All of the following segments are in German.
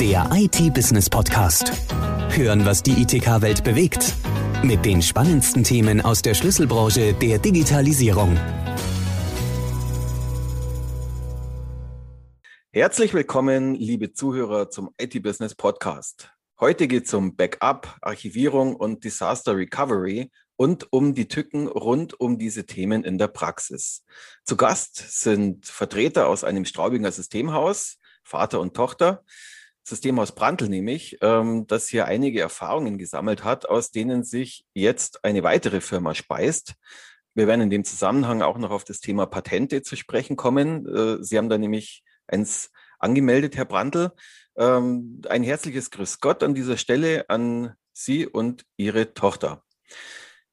Der IT-Business-Podcast. Hören, was die ITK-Welt bewegt. Mit den spannendsten Themen aus der Schlüsselbranche der Digitalisierung. Herzlich willkommen, liebe Zuhörer, zum IT-Business-Podcast. Heute geht es um Backup, Archivierung und Disaster Recovery und um die Tücken rund um diese Themen in der Praxis. Zu Gast sind Vertreter aus einem Straubinger Systemhaus, Vater und Tochter, Systemhaus Brandl nämlich, ähm, das hier einige Erfahrungen gesammelt hat, aus denen sich jetzt eine weitere Firma speist. Wir werden in dem Zusammenhang auch noch auf das Thema Patente zu sprechen kommen. Äh, Sie haben da nämlich eins angemeldet, Herr Brandl. Ähm, ein herzliches Grüß Gott an dieser Stelle an Sie und Ihre Tochter.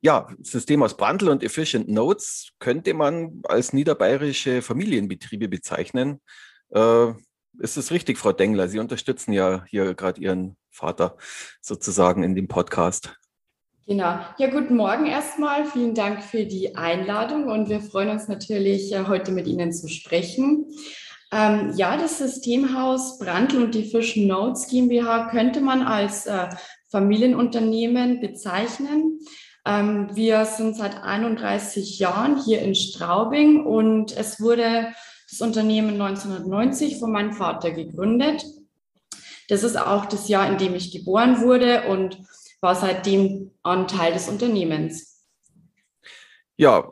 Ja, System aus Brandl und Efficient Notes könnte man als niederbayerische Familienbetriebe bezeichnen. Äh, ist es richtig, Frau Dengler? Sie unterstützen ja hier gerade Ihren Vater sozusagen in dem Podcast. Genau. Ja, guten Morgen erstmal. Vielen Dank für die Einladung und wir freuen uns natürlich, äh, heute mit Ihnen zu sprechen. Ähm, ja, das Systemhaus Brandl und die Fish Notes GmbH könnte man als äh, Familienunternehmen bezeichnen. Ähm, wir sind seit 31 Jahren hier in Straubing und es wurde das Unternehmen 1990 von meinem Vater gegründet. Das ist auch das Jahr, in dem ich geboren wurde und war seitdem ein Teil des Unternehmens. Ja,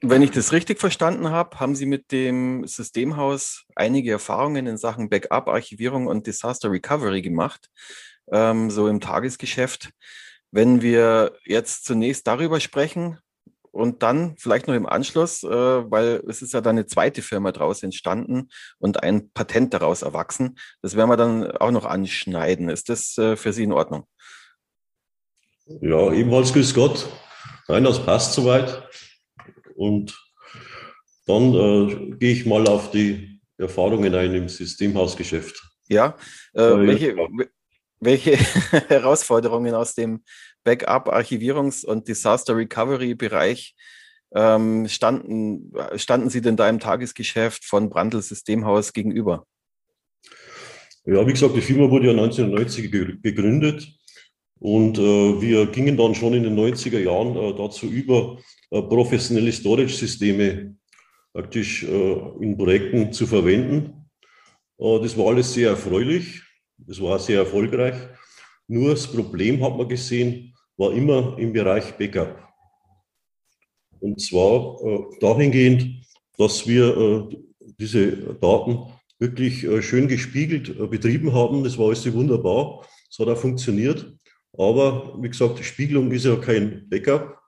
wenn ich das richtig verstanden habe, haben Sie mit dem Systemhaus einige Erfahrungen in Sachen Backup, Archivierung und Disaster Recovery gemacht, ähm, so im Tagesgeschäft. Wenn wir jetzt zunächst darüber sprechen und dann vielleicht noch im Anschluss, äh, weil es ist ja dann eine zweite Firma daraus entstanden und ein Patent daraus erwachsen, das werden wir dann auch noch anschneiden. Ist das äh, für Sie in Ordnung? Ja, ebenfalls grüß Gott. Nein, das passt soweit. Und dann äh, gehe ich mal auf die Erfahrungen ein im Systemhausgeschäft. Ja, äh, welche, welche Herausforderungen aus dem Backup, Archivierungs- und Disaster Recovery-Bereich ähm, standen, standen Sie denn da im Tagesgeschäft von Brandl Systemhaus gegenüber? Ja, wie gesagt, die Firma wurde ja 1990 gegründet und äh, wir gingen dann schon in den 90er Jahren äh, dazu über, äh, professionelle Storage-Systeme praktisch äh, in Projekten zu verwenden. Äh, das war alles sehr erfreulich. Das war sehr erfolgreich. Nur das Problem hat man gesehen, war immer im Bereich Backup. Und zwar äh, dahingehend, dass wir äh, diese Daten wirklich äh, schön gespiegelt äh, betrieben haben. Das war alles wunderbar. Es hat auch funktioniert. Aber wie gesagt, Spiegelung ist ja kein Backup.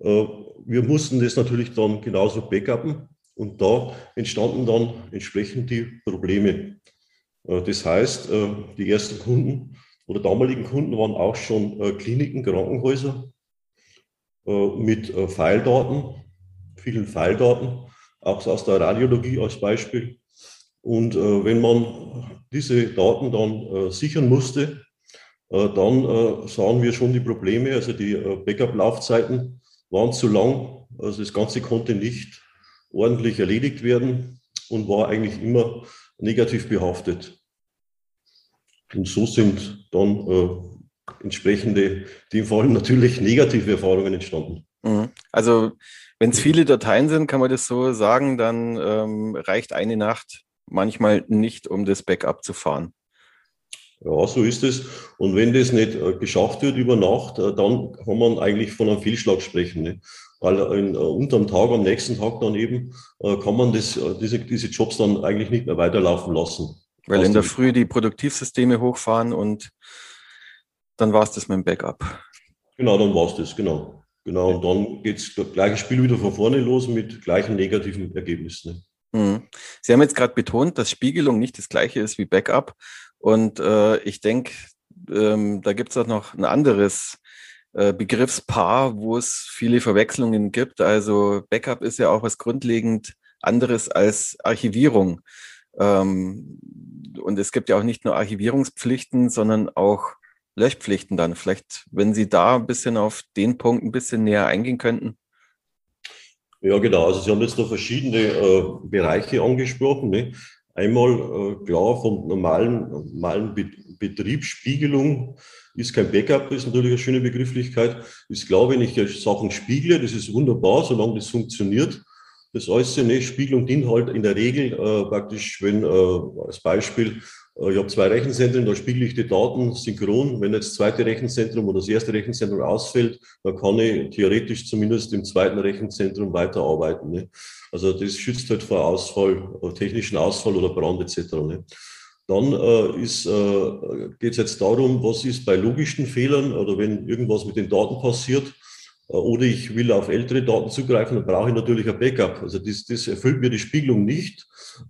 Äh, wir mussten das natürlich dann genauso backuppen. Und da entstanden dann entsprechend die Probleme. Äh, das heißt, die ersten Kunden oder damaligen Kunden waren auch schon äh, Kliniken, Krankenhäuser mit Pfeildaten, vielen Pfeildaten, auch aus der Radiologie als Beispiel. Und wenn man diese Daten dann sichern musste, dann sahen wir schon die Probleme. Also die Backup-Laufzeiten waren zu lang. Also das Ganze konnte nicht ordentlich erledigt werden und war eigentlich immer negativ behaftet. Und so sind dann äh, entsprechende, in dem Fall natürlich negative Erfahrungen entstanden. Mhm. Also wenn es viele Dateien sind, kann man das so sagen, dann ähm, reicht eine Nacht manchmal nicht, um das Backup zu fahren. Ja, so ist es. Und wenn das nicht äh, geschafft wird über Nacht, äh, dann kann man eigentlich von einem Fehlschlag sprechen. Ne? Weil in, äh, unterm Tag, am nächsten Tag dann eben, äh, kann man das, äh, diese, diese Jobs dann eigentlich nicht mehr weiterlaufen lassen. Weil in der Früh die Produktivsysteme hochfahren und dann war es das mit dem Backup. Genau, dann war es das, genau. Genau, und dann geht das gleiche Spiel wieder von vorne los mit gleichen negativen Ergebnissen. Mhm. Sie haben jetzt gerade betont, dass Spiegelung nicht das gleiche ist wie Backup. Und äh, ich denke, ähm, da gibt es auch noch ein anderes äh, Begriffspaar, wo es viele Verwechslungen gibt. Also Backup ist ja auch was grundlegend anderes als Archivierung. Ähm, und es gibt ja auch nicht nur Archivierungspflichten, sondern auch Löschpflichten dann. Vielleicht, wenn Sie da ein bisschen auf den Punkt ein bisschen näher eingehen könnten. Ja, genau. Also Sie haben jetzt da verschiedene äh, Bereiche angesprochen. Ne? Einmal äh, klar von normalen, normalen Betriebsspiegelung ist kein Backup, ist natürlich eine schöne Begrifflichkeit. Ist klar, wenn ich Sachen spiegle, das ist wunderbar, solange das funktioniert. Das äußere Spiegelung dient halt in der Regel äh, praktisch, wenn äh, als Beispiel, äh, ich habe zwei Rechenzentren, da spiegel ich die Daten synchron. Wenn jetzt das zweite Rechenzentrum oder das erste Rechenzentrum ausfällt, dann kann ich theoretisch zumindest im zweiten Rechenzentrum weiterarbeiten. Ne? Also das schützt halt vor Ausfall, äh, technischen Ausfall oder Brand etc. Ne? Dann äh, äh, geht es jetzt darum, was ist bei logischen Fehlern oder wenn irgendwas mit den Daten passiert oder ich will auf ältere Daten zugreifen, dann brauche ich natürlich ein Backup. Also das, das erfüllt mir die Spiegelung nicht.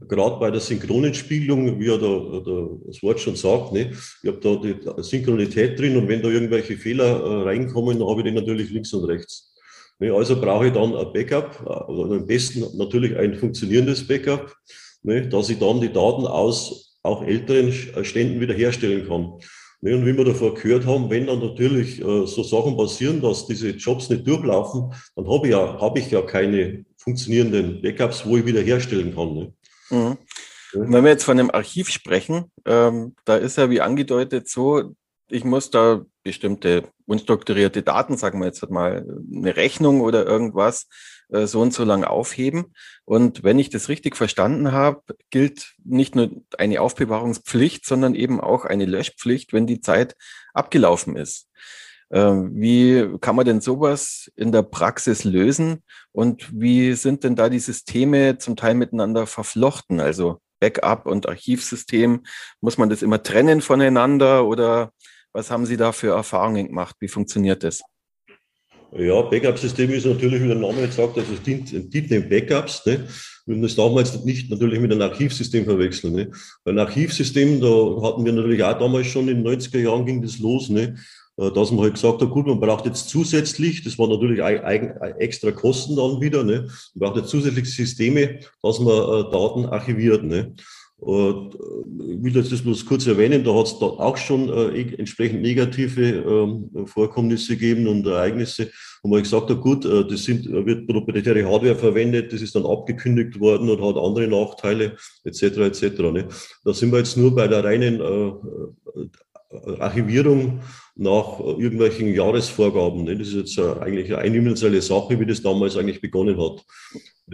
Gerade bei der synchronen Spiegelung, wie ja der, der, das Wort schon sagt, ne? ich habe da die Synchronität drin und wenn da irgendwelche Fehler äh, reinkommen, dann habe ich den natürlich links und rechts. Ne? Also brauche ich dann ein Backup, oder am besten natürlich ein funktionierendes Backup, ne? dass ich dann die Daten aus auch älteren Ständen wiederherstellen kann. Ne, und wie wir davor gehört haben, wenn dann natürlich äh, so Sachen passieren, dass diese Jobs nicht durchlaufen, dann habe ich ja, habe ich ja keine funktionierenden Backups, wo ich wiederherstellen kann. Ne? Mhm. Wenn wir jetzt von einem Archiv sprechen, ähm, da ist ja wie angedeutet so, ich muss da bestimmte unstrukturierte Daten, sagen wir jetzt mal eine Rechnung oder irgendwas, so und so lang aufheben. Und wenn ich das richtig verstanden habe, gilt nicht nur eine Aufbewahrungspflicht, sondern eben auch eine Löschpflicht, wenn die Zeit abgelaufen ist. Ähm, wie kann man denn sowas in der Praxis lösen? Und wie sind denn da die Systeme zum Teil miteinander verflochten? Also Backup und Archivsystem, muss man das immer trennen voneinander oder was haben Sie da für Erfahrungen gemacht? Wie funktioniert das? Ja, Backup-System ist natürlich, wie der Name jetzt sagt, also es dient, dient den Backups. Ne? Und das darf man jetzt nicht natürlich mit einem Archivsystem verwechseln. Ne? Bei einem Archivsystem, da hatten wir natürlich auch damals schon in den 90er Jahren ging das los, ne? Äh, dass man halt gesagt hat, gut, man braucht jetzt zusätzlich, das war natürlich eigen, extra Kosten dann wieder, ne? man braucht jetzt zusätzliche Systeme, dass man äh, Daten archiviert. Ne? Äh, ich will jetzt das bloß kurz erwähnen, da hat es da auch schon äh, entsprechend negative äh, Vorkommnisse gegeben und Ereignisse, wo man gesagt hat, gut, äh, das sind, wird proprietäre Hardware verwendet, das ist dann abgekündigt worden und hat andere Nachteile etc. etc. Ne? Da sind wir jetzt nur bei der reinen Archivierung nach irgendwelchen Jahresvorgaben. Ne? Das ist jetzt eigentlich eine universelle Sache, wie das damals eigentlich begonnen hat.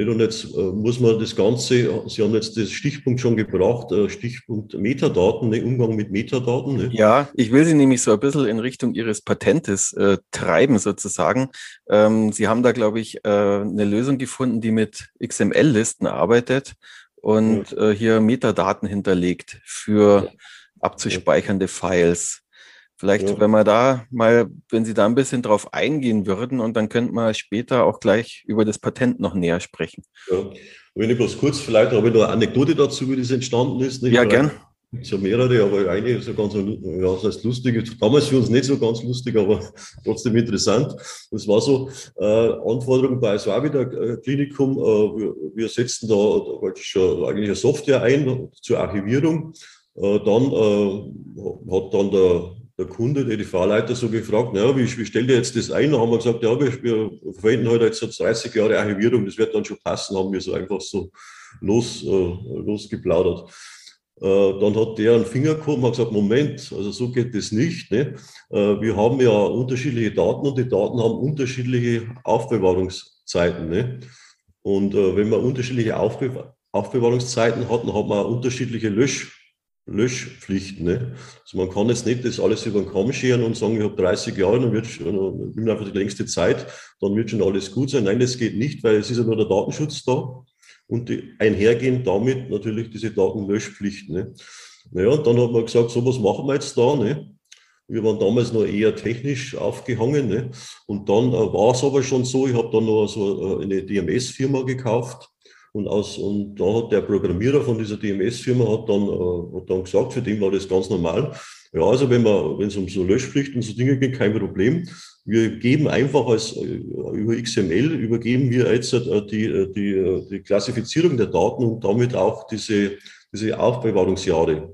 Und jetzt äh, muss man das Ganze, Sie haben jetzt das Stichpunkt schon gebracht, äh, Stichpunkt Metadaten, ne? Umgang mit Metadaten. Ne? Ja, ich will Sie nämlich so ein bisschen in Richtung Ihres Patentes äh, treiben sozusagen. Ähm, Sie haben da, glaube ich, äh, eine Lösung gefunden, die mit XML-Listen arbeitet und ja. äh, hier Metadaten hinterlegt für abzuspeichernde Files. Vielleicht, ja. wenn wir da mal, wenn Sie da ein bisschen drauf eingehen würden und dann könnten wir später auch gleich über das Patent noch näher sprechen. Ja. Wenn ich bloß kurz, vielleicht habe ich noch eine Anekdote dazu, wie das entstanden ist. Nicht? Ja, gern. Es sind mehrere, aber eine ist ja ganz, ja, das heißt lustig. Damals für uns nicht so ganz lustig, aber trotzdem interessant. Das war so, äh, Anforderung bei Swabida äh, Klinikum. Äh, wir, wir setzen da, da schon eigentlich eine Software ein zur Archivierung. Äh, dann äh, hat dann der der Kunde, der die Fahrleiter so gefragt, naja, wie, wie stellt ihr jetzt das ein? Da haben wir gesagt, ja, wir, wir verwenden heute jetzt so 30 Jahre Archivierung, das wird dann schon passen, haben wir so einfach so los, äh, losgeplaudert. Dann hat der einen Finger gehoben und gesagt, Moment, also so geht das nicht. Ne? Wir haben ja unterschiedliche Daten und die Daten haben unterschiedliche Aufbewahrungszeiten. Ne? Und wenn man unterschiedliche Aufbe Aufbewahrungszeiten hat, dann hat man unterschiedliche Lösch Löschpflichten. Ne? Also man kann jetzt nicht das alles über den Kamm scheren und sagen, ich habe 30 Jahre, dann wird schon, bin einfach die längste Zeit, dann wird schon alles gut sein. Nein, das geht nicht, weil es ist ja nur der Datenschutz da und die, einhergehend damit natürlich diese Datenlöschpflichten. Ne? Naja, und dann hat man gesagt, so was machen wir jetzt da. Ne? Wir waren damals noch eher technisch aufgehangen. Ne? Und dann äh, war es aber schon so, ich habe dann noch so äh, eine DMS-Firma gekauft und, aus, und da hat der Programmierer von dieser DMS-Firma hat dann, äh, hat dann gesagt, für den war das ganz normal. Ja, also wenn man, wenn es um so Löschpflichten und so Dinge geht, kein Problem. Wir geben einfach als äh, über XML übergeben wir jetzt äh, die, äh, die, die Klassifizierung der Daten und damit auch diese, diese Aufbewahrungsjahre.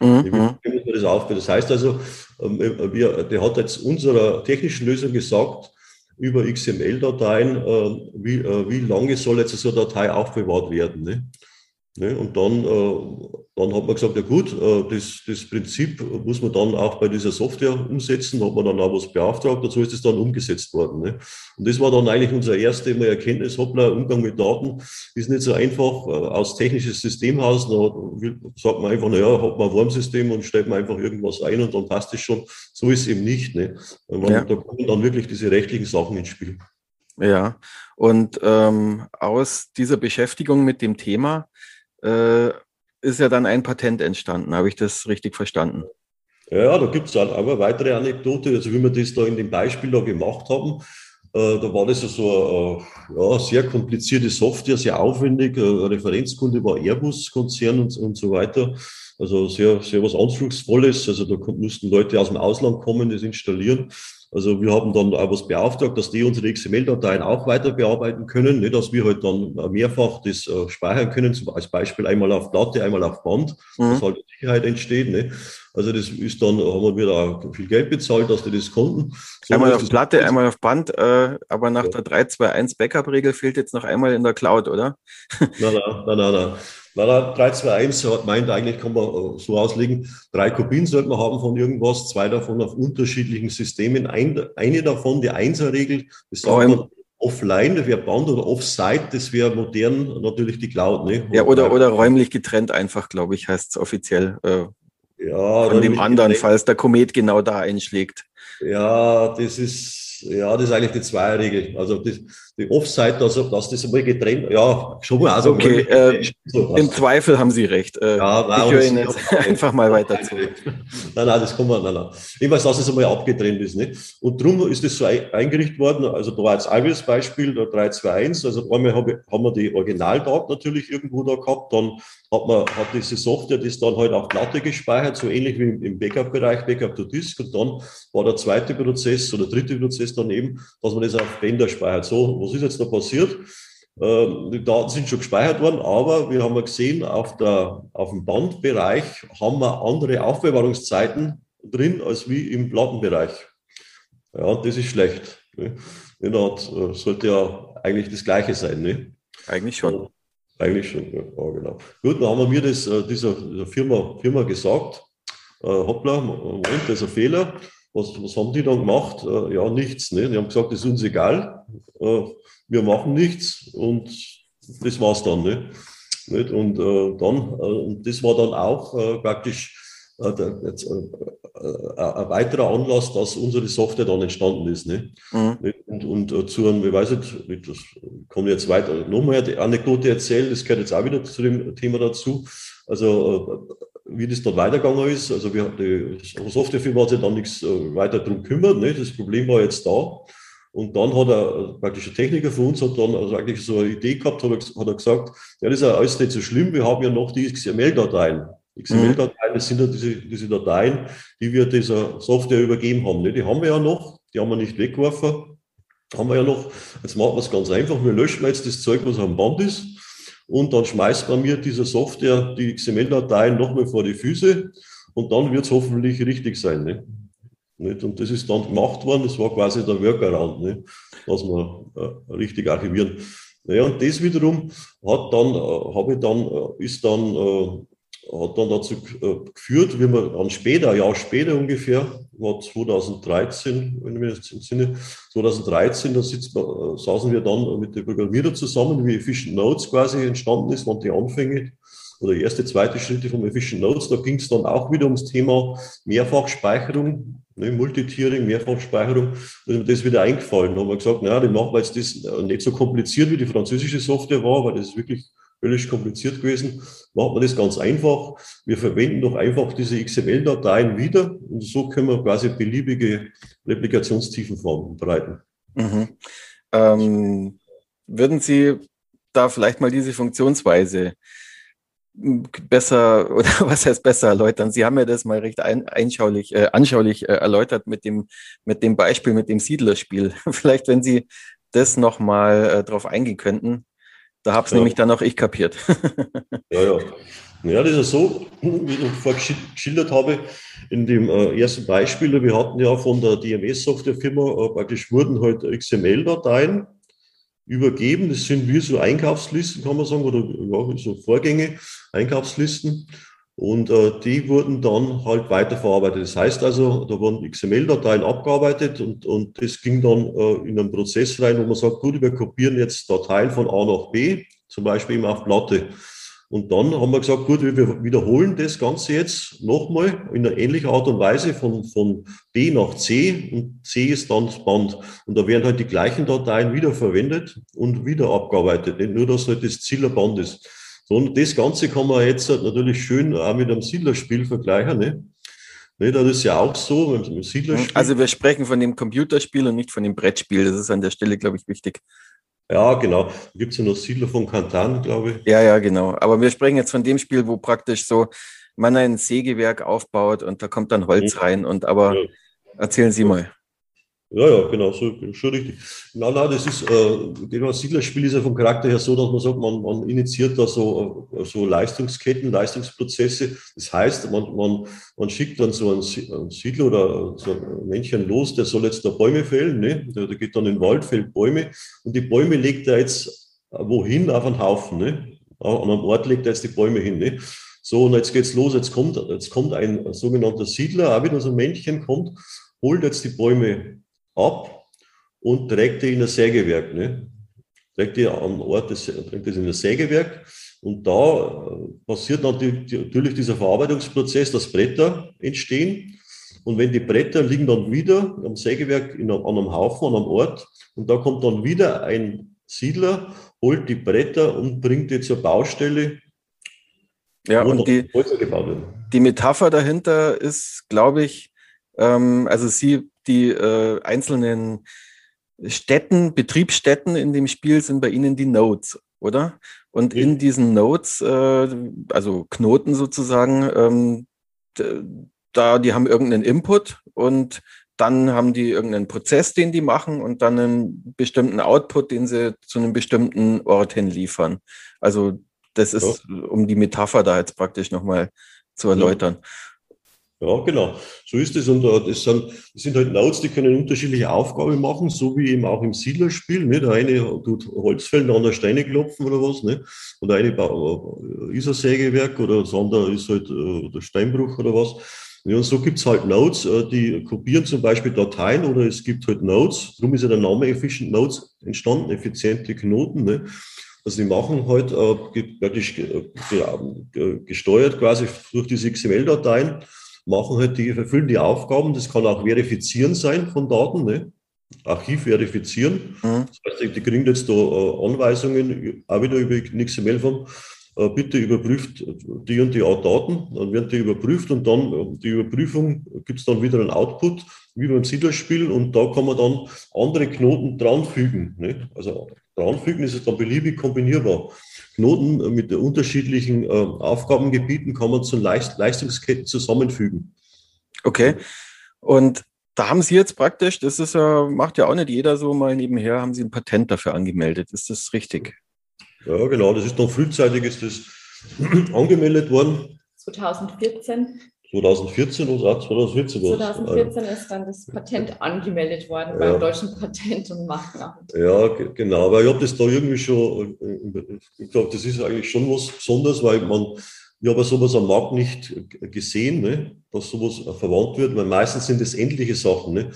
Mhm. Das, das heißt also, ähm, wir, der hat jetzt unserer technischen Lösung gesagt, über XML-Dateien, äh, wie, äh, wie lange soll jetzt so eine Datei aufbewahrt werden. Ne? Ne? Und dann, äh, dann hat man gesagt, ja gut, äh, das, das Prinzip muss man dann auch bei dieser Software umsetzen, da hat man dann auch was beauftragt, dazu ist es dann umgesetzt worden. Ne? Und das war dann eigentlich unsere erste mal Erkenntnis, hoppla, Umgang mit Daten ist nicht so einfach äh, aus technisches Systemhaus, da sagt man einfach, naja, hat man ein Wurmsystem und stellt man einfach irgendwas ein und dann passt es schon. So ist es eben nicht. Ne? Man, ja. Da kommen dann wirklich diese rechtlichen Sachen ins Spiel. Ja, und ähm, aus dieser Beschäftigung mit dem Thema äh, ist ja dann ein Patent entstanden. Habe ich das richtig verstanden? Ja, da gibt es auch eine weitere Anekdote, also wie wir das da in dem Beispiel da gemacht haben. Äh, da war das ja so eine äh, ja, sehr komplizierte Software, sehr aufwendig. Ein Referenzkunde war Airbus-Konzern und, und so weiter. Also sehr, sehr was Anspruchsvolles. Also da mussten Leute aus dem Ausland kommen, das installieren. Also wir haben dann auch was beauftragt, dass die unsere XML-Dateien auch weiter bearbeiten können, nicht, dass wir halt dann mehrfach das äh, speichern können, zum, als Beispiel einmal auf Platte, einmal auf Band, mhm. dass halt Sicherheit entsteht. Ne. Also das ist dann, haben wir da viel Geld bezahlt, dass die das konnten. So einmal auf Platte, das, einmal auf Band, äh, aber nach ja. der 321 Backup-Regel fehlt jetzt noch einmal in der Cloud, oder? Nein, nein, nein, nein. nein. Weil er 321 hat meint, eigentlich kann man äh, so auslegen, drei Kopien sollte man haben von irgendwas, zwei davon auf unterschiedlichen Systemen. Ein, eine davon, die Einser-Regel, das sagt man offline, das wäre Band oder offsite, das wäre modern natürlich die Cloud. Ne? Ja, oder, oder räumlich getrennt einfach, glaube ich, heißt es offiziell. Äh, ja, von dem anderen, falls der Komet genau da einschlägt. Ja, das ist, ja, das ist eigentlich die Zweierregel. Also die, die Offside, also, dass das einmal getrennt, ja, schon mal. Also okay, äh, im Zweifel haben Sie recht. Äh, ja, nein, ich höre Ihnen jetzt einfach mal weiter zu. nein, nein, das kann man, nein, nein. Ich weiß, dass es einmal abgetrennt ist. Nicht? Und darum ist das so eingerichtet worden. Also da war jetzt Alves Beispiel, der 321. Also einmal habe, haben wir die Originaldaten natürlich irgendwo da gehabt. Dann hat man hat diese Software das dann halt auf Platte gespeichert, so ähnlich wie im Backup-Bereich, Backup to Disk. Und dann war der zweite Prozess oder dritte Prozess daneben, dass man das auf Bänder speichert. So, was ist jetzt da passiert? Ähm, die Daten sind schon gespeichert worden, aber wir haben gesehen, auf, der, auf dem Bandbereich haben wir andere Aufbewahrungszeiten drin als wie im Plattenbereich. Ja, das ist schlecht. Ne? Das äh, sollte ja eigentlich das Gleiche sein. Ne? Eigentlich schon. Eigentlich schon, ja, genau. Gut, dann haben wir mir das äh, dieser, dieser Firma, Firma gesagt, äh, hoppla, Moment, das ist ein Fehler. Was, was haben die dann gemacht? Äh, ja, nichts. Ne? Die haben gesagt, das ist uns egal, äh, wir machen nichts und das war's dann. Ne? Nicht? Und äh, dann, und das war dann auch praktisch jetzt, ein weiterer Anlass, dass unsere Software dann entstanden ist. Ne? Mhm. Und, und zu einem, ich weiß nicht, das kann ich jetzt weiter nochmal die Anekdote erzählen, das gehört jetzt auch wieder zu dem Thema dazu. Also wie das dann weitergegangen ist. Also wir, die Softwarefirma hat sich dann nichts weiter drum gekümmert. Ne? Das Problem war jetzt da. Und dann hat er, praktisch ein Techniker von uns, hat dann also eigentlich so eine Idee gehabt, hat er, hat er gesagt, ja, das ist ja alles nicht so schlimm, wir haben ja noch die XML-Dateien. XML-Dateien, das sind ja diese, diese Dateien, die wir dieser Software übergeben haben. Ne? Die haben wir ja noch, die haben wir nicht weggeworfen, haben wir ja noch. Jetzt machen wir es ganz einfach, wir löschen jetzt das Zeug, was am Band ist, und dann schmeißt man mir dieser Software die XML-Dateien nochmal vor die Füße und dann wird es hoffentlich richtig sein. Ne? Nicht? Und das ist dann gemacht worden, das war quasi der Workaround, nicht? dass wir äh, richtig archivieren. Naja, und das wiederum hat dann, äh, habe ich dann, äh, ist dann, äh, hat dann dazu äh, geführt, wie man dann später, ein Jahr später ungefähr, war 2013, wenn ich mich jetzt entsinne, 2013, da sitzt, äh, saßen wir dann mit den Programmierern zusammen, wie Efficient Notes quasi entstanden ist, waren die Anfänge oder erste, zweite Schritte vom Efficient Notes. Da ging es dann auch wieder ums Thema Mehrfachspeicherung, ne, Multitiering, Mehrfachspeicherung. Da ist mir das wieder eingefallen. Da haben wir gesagt, naja, dann machen wir jetzt das äh, nicht so kompliziert, wie die französische Software war, weil das ist wirklich völlig kompliziert gewesen. Machen wir das ganz einfach. Wir verwenden doch einfach diese XML-Dateien wieder und so können wir quasi beliebige Replikationstiefen verbreiten. Mhm. Ähm, würden Sie da vielleicht mal diese Funktionsweise besser oder was heißt besser erläutern? Sie haben ja das mal recht ein, einschaulich, äh, anschaulich äh, erläutert mit dem, mit dem Beispiel mit dem Siedlerspiel. Vielleicht, wenn Sie das nochmal äh, drauf eingehen könnten. Da habe es ja. nämlich dann auch ich kapiert. ja, ja. Ja, das ist so, wie ich vorher geschildert habe, in dem äh, ersten Beispiel, wir hatten ja von der DMS-Softwarefirma äh, praktisch wurden halt XML-Dateien übergeben. Das sind wie so Einkaufslisten, kann man sagen, oder ja, so Vorgänge, Einkaufslisten. Und äh, die wurden dann halt weiterverarbeitet. Das heißt also, da wurden XML-Dateien abgearbeitet und, und das ging dann äh, in einen Prozess rein, wo man sagt, gut, wir kopieren jetzt Dateien von A nach B, zum Beispiel eben auf Platte. Und dann haben wir gesagt, gut, wir wiederholen das Ganze jetzt nochmal in einer ähnlichen Art und Weise von, von B nach C und C ist dann das Band. Und da werden halt die gleichen Dateien wieder verwendet und wieder abgearbeitet. Nicht nur, dass halt das Ziel ein Band ist. So, und das Ganze kann man jetzt natürlich schön auch mit einem Siedlerspiel vergleichen. Ne? Ne, das ist ja auch so, mit einem Siedlerspiel. Also wir sprechen von dem Computerspiel und nicht von dem Brettspiel. Das ist an der Stelle, glaube ich, wichtig. Ja, genau. Da gibt es ja noch Siedler von Kantan, glaube ich. Ja, ja, genau. Aber wir sprechen jetzt von dem Spiel, wo praktisch so man ein Sägewerk aufbaut und da kommt dann Holz rein. Und aber erzählen Sie mal. Ja, ja, genau, so, schon richtig. Na, na, das ist, äh, das Siedlerspiel ist ja vom Charakter her so, dass man sagt, man, man initiiert da so, äh, so Leistungsketten, Leistungsprozesse. Das heißt, man, man, man schickt dann so einen, Siedler oder so ein Männchen los, der soll jetzt da Bäume fällen, ne? Der, der geht dann in den Wald, fällt Bäume und die Bäume legt er jetzt wohin? Auf einen Haufen, ne? An einem Ort legt er jetzt die Bäume hin, ne? So, und jetzt geht's los, jetzt kommt, jetzt kommt ein sogenannter Siedler, auch wieder so ein Männchen kommt, holt jetzt die Bäume ab und trägt die in ein Sägewerk. Ne? Trägt die am Ort, des, trägt das in ein Sägewerk und da äh, passiert natürlich dieser Verarbeitungsprozess, dass Bretter entstehen. Und wenn die Bretter liegen dann wieder am Sägewerk in, an einem Haufen, an einem Ort, und da kommt dann wieder ein Siedler, holt die Bretter und bringt die zur Baustelle. Ja, und die, die Metapher dahinter ist, glaube ich, ähm, also sie die äh, einzelnen Städten, Betriebsstätten in dem Spiel sind bei Ihnen die Nodes, oder? Und ja. in diesen Nodes, äh, also Knoten sozusagen, ähm, da, die haben irgendeinen Input und dann haben die irgendeinen Prozess, den die machen und dann einen bestimmten Output, den sie zu einem bestimmten Ort hin liefern. Also das ist, ja. um die Metapher da jetzt praktisch nochmal zu erläutern. Ja. Ja, genau. So ist es. Und äh, das, sind, das sind halt Nodes, die können unterschiedliche Aufgaben machen, so wie eben auch im Siedlerspiel. Ne? Der eine tut Holz fällen, der andere Steine klopfen oder was. Ne? Und der eine äh, ist ein Sägewerk oder das andere ist halt äh, der Steinbruch oder was. Und so gibt's halt Nodes, die kopieren zum Beispiel Dateien oder es gibt halt Nodes. Darum ist ja der Name Efficient Nodes entstanden, effiziente Knoten. Ne? Also die machen halt äh, gesteuert quasi durch diese XML-Dateien machen halt die, erfüllen die Aufgaben. Das kann auch verifizieren sein von Daten, ne? Archiv verifizieren. Mhm. Das heißt, die kriegen jetzt da äh, Anweisungen, auch wieder über XML-Form. Äh, bitte überprüft die und die Daten. Dann werden die überprüft und dann äh, die Überprüfung gibt es dann wieder einen Output, wie beim Siedlerspiel. Und da kann man dann andere Knoten dranfügen. Ne? Also dranfügen ist es dann beliebig kombinierbar. Knoten mit unterschiedlichen äh, Aufgabengebieten kann man zu Leist Leistungsketten zusammenfügen. Okay. Und da haben Sie jetzt praktisch, das ist ja, macht ja auch nicht jeder so mal nebenher, haben Sie ein Patent dafür angemeldet. Ist das richtig? Ja, genau. Das ist dann frühzeitig ist das angemeldet worden. 2014. 2014 oder 2014? 2014 ist dann das Patent angemeldet worden ja. beim Deutschen Patent- und Markenamt. Ja, genau. Aber ich habe das da irgendwie schon, äh, ich glaube, das ist eigentlich schon was Besonderes, weil man, ich habe sowas am Markt nicht gesehen, ne, dass sowas verwandt wird, weil meistens sind es endliche Sachen. Ne.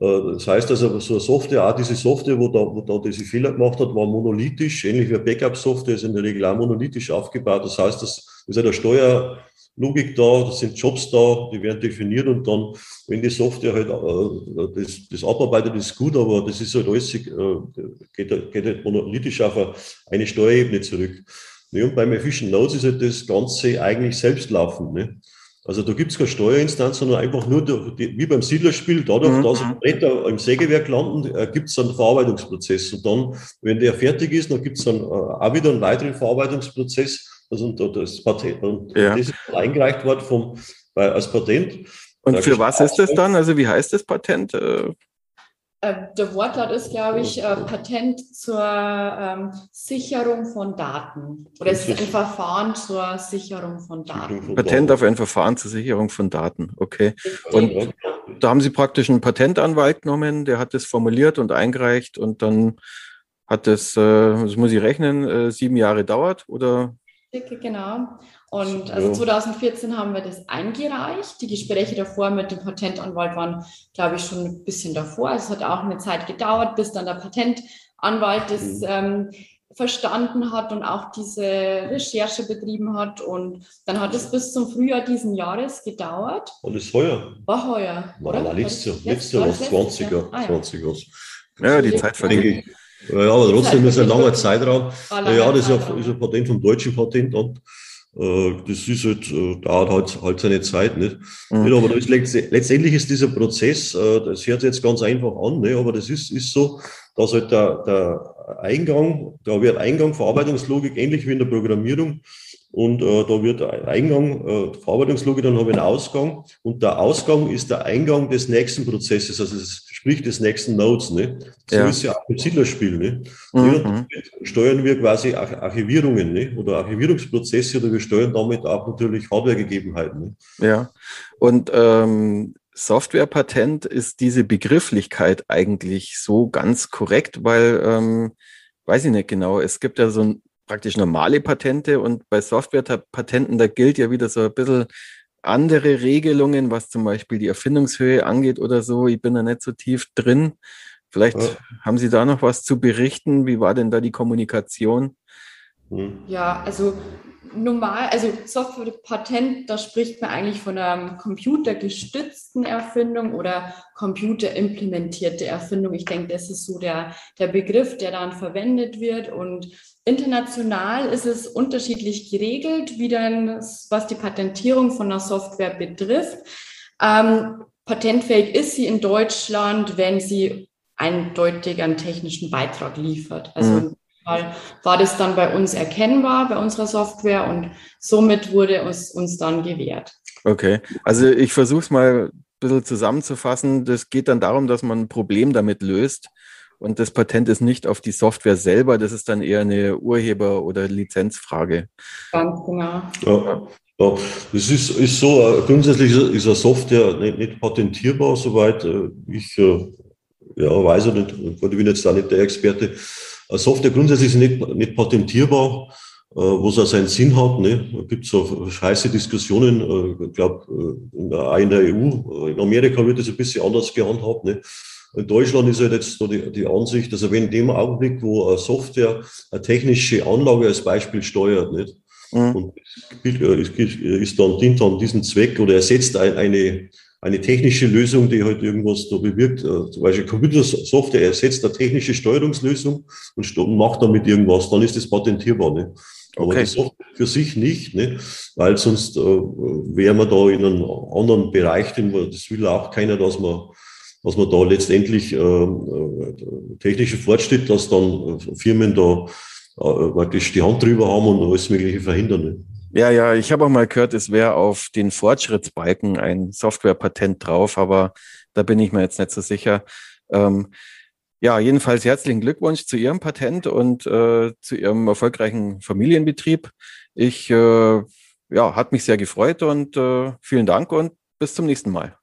Äh, das heißt also, so eine Software, auch diese Software, wo da, wo da diese Fehler gemacht hat, war monolithisch, ähnlich wie Backup-Software, ist in der Regel auch monolithisch aufgebaut. Das heißt, das ist ja der Steuer, Logik da, das sind Jobs da, die werden definiert und dann, wenn die Software halt äh, das, das abarbeitet, ist gut, aber das ist halt alles, äh, geht, geht halt monolithisch auf eine Steuerebene zurück. Und beim Efficient Nodes ist halt das Ganze eigentlich selbstlaufend. Ne? Also da gibt es keine Steuerinstanz, sondern einfach nur, die, wie beim Siedlerspiel, dadurch, mhm. dass Bretter im Sägewerk landen, äh, gibt es einen Verarbeitungsprozess. Und dann, wenn der fertig ist, dann gibt es dann äh, auch wieder einen weiteren Verarbeitungsprozess also das Patent, und ja. das ist eingereicht worden vom, bei, als Patent. Und für was ist das dann? Also wie heißt das Patent? Äh, der Wortlaut ist, glaube ich, äh, Patent zur ähm, Sicherung von Daten. Oder es ist ein Verfahren zur Sicherung von Daten. Patent auf ein Verfahren zur Sicherung von Daten, okay. Und da haben Sie praktisch einen Patentanwalt genommen, der hat das formuliert und eingereicht und dann hat das, äh, das muss ich rechnen, äh, sieben Jahre dauert oder? Genau. Und also 2014 haben wir das eingereicht. Die Gespräche davor mit dem Patentanwalt waren, glaube ich, schon ein bisschen davor. Also es hat auch eine Zeit gedauert, bis dann der Patentanwalt das mhm. ähm, verstanden hat und auch diese Recherche betrieben hat. Und dann hat es bis zum Frühjahr diesen Jahres gedauert. Und ist heuer? War heuer. Nein, oder? letztes Jahr, letztes Jahr war es 20er. Ah, ja. 20 ja, die Zeit vergeht. Ja, aber trotzdem ist ein langer Zeitraum. Ja, das ist ein, ist ein Patent vom deutschen Patentamt. Äh, das ist halt, äh, dauert halt, halt seine Zeit, nicht? Mhm. aber ist, letztendlich ist dieser Prozess, äh, das hört sich jetzt ganz einfach an, ne? aber das ist, ist so, dass halt der, der Eingang, da wird Eingang, Verarbeitungslogik ähnlich wie in der Programmierung und äh, da wird Eingang, äh, Verarbeitungslogik, dann habe ich einen Ausgang und der Ausgang ist der Eingang des nächsten Prozesses, also das, sprich des nächsten Nodes. Ne? So ja. ist ja auch im Zillerspiel. Ne? Mhm. steuern wir quasi Archivierungen ne? oder Archivierungsprozesse oder wir steuern damit auch natürlich Hardwaregegebenheiten. Ne? Ja, und ähm, Softwarepatent ist diese Begrifflichkeit eigentlich so ganz korrekt, weil, ähm, weiß ich nicht genau, es gibt ja so ein praktisch normale Patente und bei Softwarepatenten, da gilt ja wieder so ein bisschen andere Regelungen, was zum Beispiel die Erfindungshöhe angeht oder so. Ich bin da nicht so tief drin. Vielleicht ja. haben Sie da noch was zu berichten. Wie war denn da die Kommunikation? Hm. Ja, also normal, also Softwarepatent, da spricht man eigentlich von einer computergestützten Erfindung oder computerimplementierte Erfindung. Ich denke, das ist so der, der Begriff, der dann verwendet wird. Und international ist es unterschiedlich geregelt, wie dann, was die Patentierung von einer Software betrifft. Ähm, patentfähig ist sie in Deutschland, wenn sie eindeutig einen technischen Beitrag liefert. Also mhm. Fall war das dann bei uns erkennbar, bei unserer Software und somit wurde es uns dann gewährt. Okay, also ich versuche es mal ein bisschen zusammenzufassen. Das geht dann darum, dass man ein Problem damit löst und das Patent ist nicht auf die Software selber, das ist dann eher eine Urheber- oder Lizenzfrage. Ganz genau. Ja. Ja, das ist, ist so, äh, grundsätzlich ist eine Software nicht, nicht patentierbar, soweit äh, ich äh, ja, weiß, und ich bin jetzt da nicht der Experte. Software grundsätzlich ist nicht, nicht patentierbar, äh, wo es auch seinen Sinn hat. Ne? Da gibt es so heiße Diskussionen, äh, ich glaube, äh, in der EU, in Amerika wird das ein bisschen anders gehandhabt. Ne? In Deutschland ist halt jetzt so die, die Ansicht, dass wenn in dem Augenblick, wo eine Software eine technische Anlage als Beispiel steuert, nicht? Mhm. Und es ist dann, dient dann diesen Zweck oder ersetzt eine, eine technische Lösung, die halt irgendwas da bewirkt. Äh, zum Beispiel Computersoftware ersetzt eine technische Steuerungslösung und macht damit irgendwas, dann ist das patentierbar. Ne? Aber okay. das Software für sich nicht, ne? weil sonst äh, wäre man da in einem anderen Bereich, denn das will auch keiner, dass man, dass man da letztendlich äh, äh technische Fortschritt, dass dann äh, Firmen da äh, praktisch die Hand drüber haben und alles Mögliche verhindern. Ne? Ja, ja, ich habe auch mal gehört, es wäre auf den Fortschrittsbalken ein Softwarepatent drauf, aber da bin ich mir jetzt nicht so sicher. Ähm, ja, jedenfalls herzlichen Glückwunsch zu Ihrem Patent und äh, zu Ihrem erfolgreichen Familienbetrieb. Ich, äh, ja, hat mich sehr gefreut und äh, vielen Dank und bis zum nächsten Mal.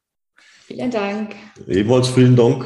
Vielen Dank. Ebenfalls vielen Dank.